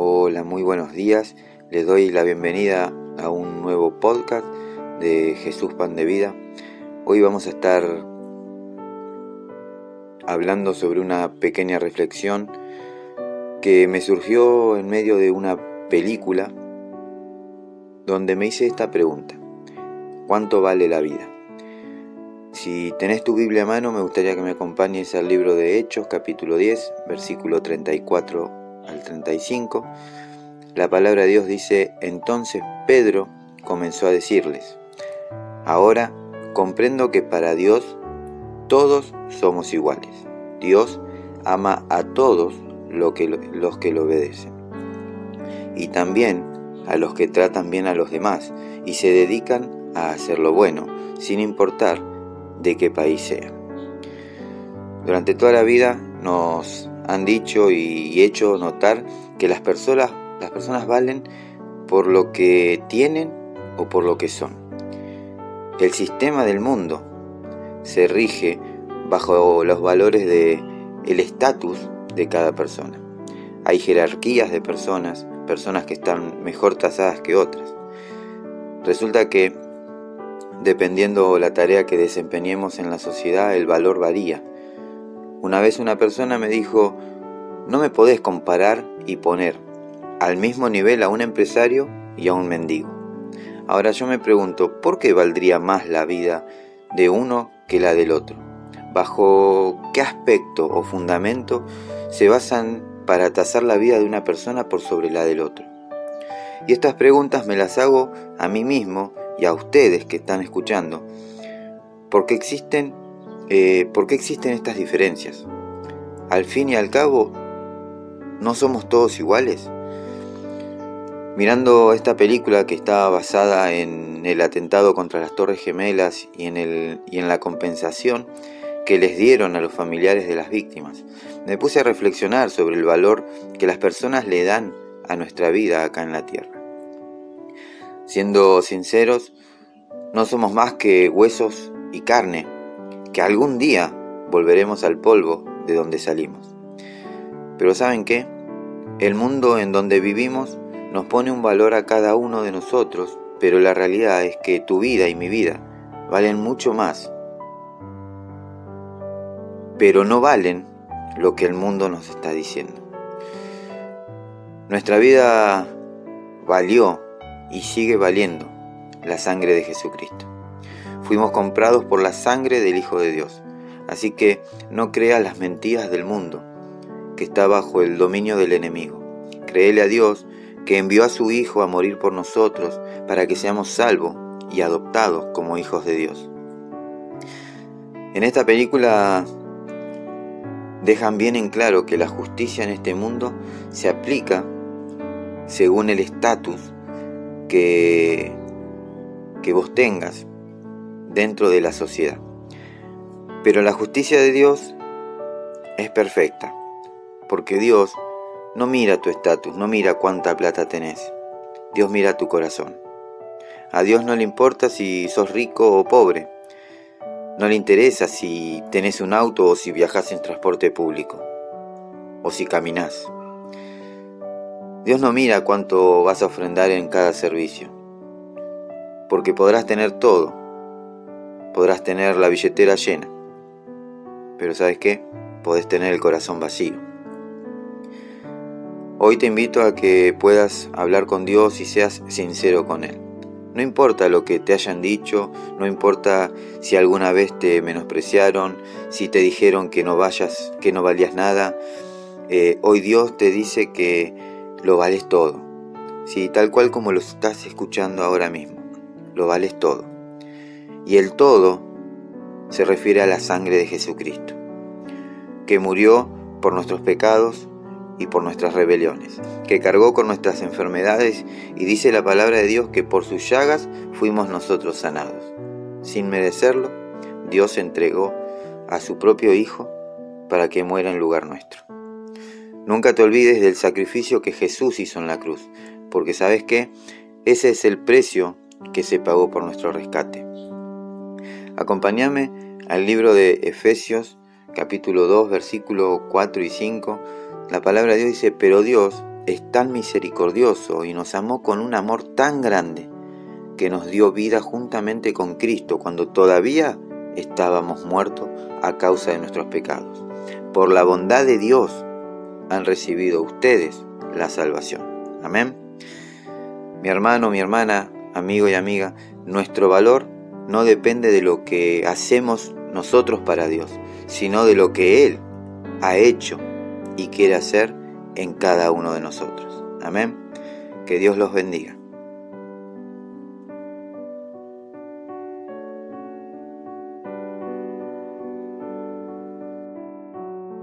Hola, muy buenos días. Les doy la bienvenida a un nuevo podcast de Jesús Pan de Vida. Hoy vamos a estar hablando sobre una pequeña reflexión que me surgió en medio de una película donde me hice esta pregunta. ¿Cuánto vale la vida? Si tenés tu Biblia a mano, me gustaría que me acompañes al libro de Hechos, capítulo 10, versículo 34 al 35. La palabra de Dios dice, entonces Pedro comenzó a decirles, ahora comprendo que para Dios todos somos iguales. Dios ama a todos los que lo obedecen. Y también a los que tratan bien a los demás y se dedican a hacer lo bueno, sin importar de qué país sea. Durante toda la vida nos han dicho y hecho notar que las personas, las personas valen por lo que tienen o por lo que son. El sistema del mundo se rige bajo los valores de el estatus de cada persona. Hay jerarquías de personas, personas que están mejor tasadas que otras. Resulta que dependiendo la tarea que desempeñemos en la sociedad, el valor varía. Una vez una persona me dijo, no me podés comparar y poner al mismo nivel a un empresario y a un mendigo. Ahora yo me pregunto, ¿por qué valdría más la vida de uno que la del otro? ¿Bajo qué aspecto o fundamento se basan para tasar la vida de una persona por sobre la del otro? Y estas preguntas me las hago a mí mismo y a ustedes que están escuchando, porque existen, eh, ¿por qué existen estas diferencias? Al fin y al cabo, ¿no somos todos iguales? Mirando esta película que está basada en el atentado contra las Torres Gemelas y en, el, y en la compensación que les dieron a los familiares de las víctimas, me puse a reflexionar sobre el valor que las personas le dan a nuestra vida acá en la Tierra. Siendo sinceros, no somos más que huesos y carne, que algún día volveremos al polvo de donde salimos. Pero ¿saben qué? El mundo en donde vivimos nos pone un valor a cada uno de nosotros, pero la realidad es que tu vida y mi vida valen mucho más, pero no valen lo que el mundo nos está diciendo. Nuestra vida valió y sigue valiendo la sangre de Jesucristo. Fuimos comprados por la sangre del Hijo de Dios. Así que no creas las mentiras del mundo, que está bajo el dominio del enemigo. Créele a Dios, que envió a su Hijo a morir por nosotros, para que seamos salvos y adoptados como hijos de Dios. En esta película dejan bien en claro que la justicia en este mundo se aplica según el estatus que, que vos tengas dentro de la sociedad. Pero la justicia de Dios es perfecta, porque Dios no mira tu estatus, no mira cuánta plata tenés. Dios mira tu corazón. A Dios no le importa si sos rico o pobre. No le interesa si tenés un auto o si viajas en transporte público. O si caminás. Dios no mira cuánto vas a ofrendar en cada servicio, porque podrás tener todo, podrás tener la billetera llena, pero ¿sabes qué? Podés tener el corazón vacío. Hoy te invito a que puedas hablar con Dios y seas sincero con Él. No importa lo que te hayan dicho, no importa si alguna vez te menospreciaron, si te dijeron que no vayas, que no valías nada. Eh, hoy Dios te dice que lo vales todo. Sí, tal cual como lo estás escuchando ahora mismo. Lo vales todo. Y el todo se refiere a la sangre de Jesucristo, que murió por nuestros pecados y por nuestras rebeliones, que cargó con nuestras enfermedades y dice la palabra de Dios que por sus llagas fuimos nosotros sanados. Sin merecerlo, Dios entregó a su propio Hijo para que muera en lugar nuestro. Nunca te olvides del sacrificio que Jesús hizo en la cruz, porque sabes que ese es el precio que se pagó por nuestro rescate. Acompáñame al libro de Efesios capítulo 2 versículo 4 y 5. La palabra de Dios dice, pero Dios es tan misericordioso y nos amó con un amor tan grande que nos dio vida juntamente con Cristo cuando todavía estábamos muertos a causa de nuestros pecados. Por la bondad de Dios han recibido ustedes la salvación. Amén. Mi hermano, mi hermana, amigo y amiga, nuestro valor no depende de lo que hacemos nosotros para Dios, sino de lo que Él ha hecho y quiere hacer en cada uno de nosotros. Amén. Que Dios los bendiga.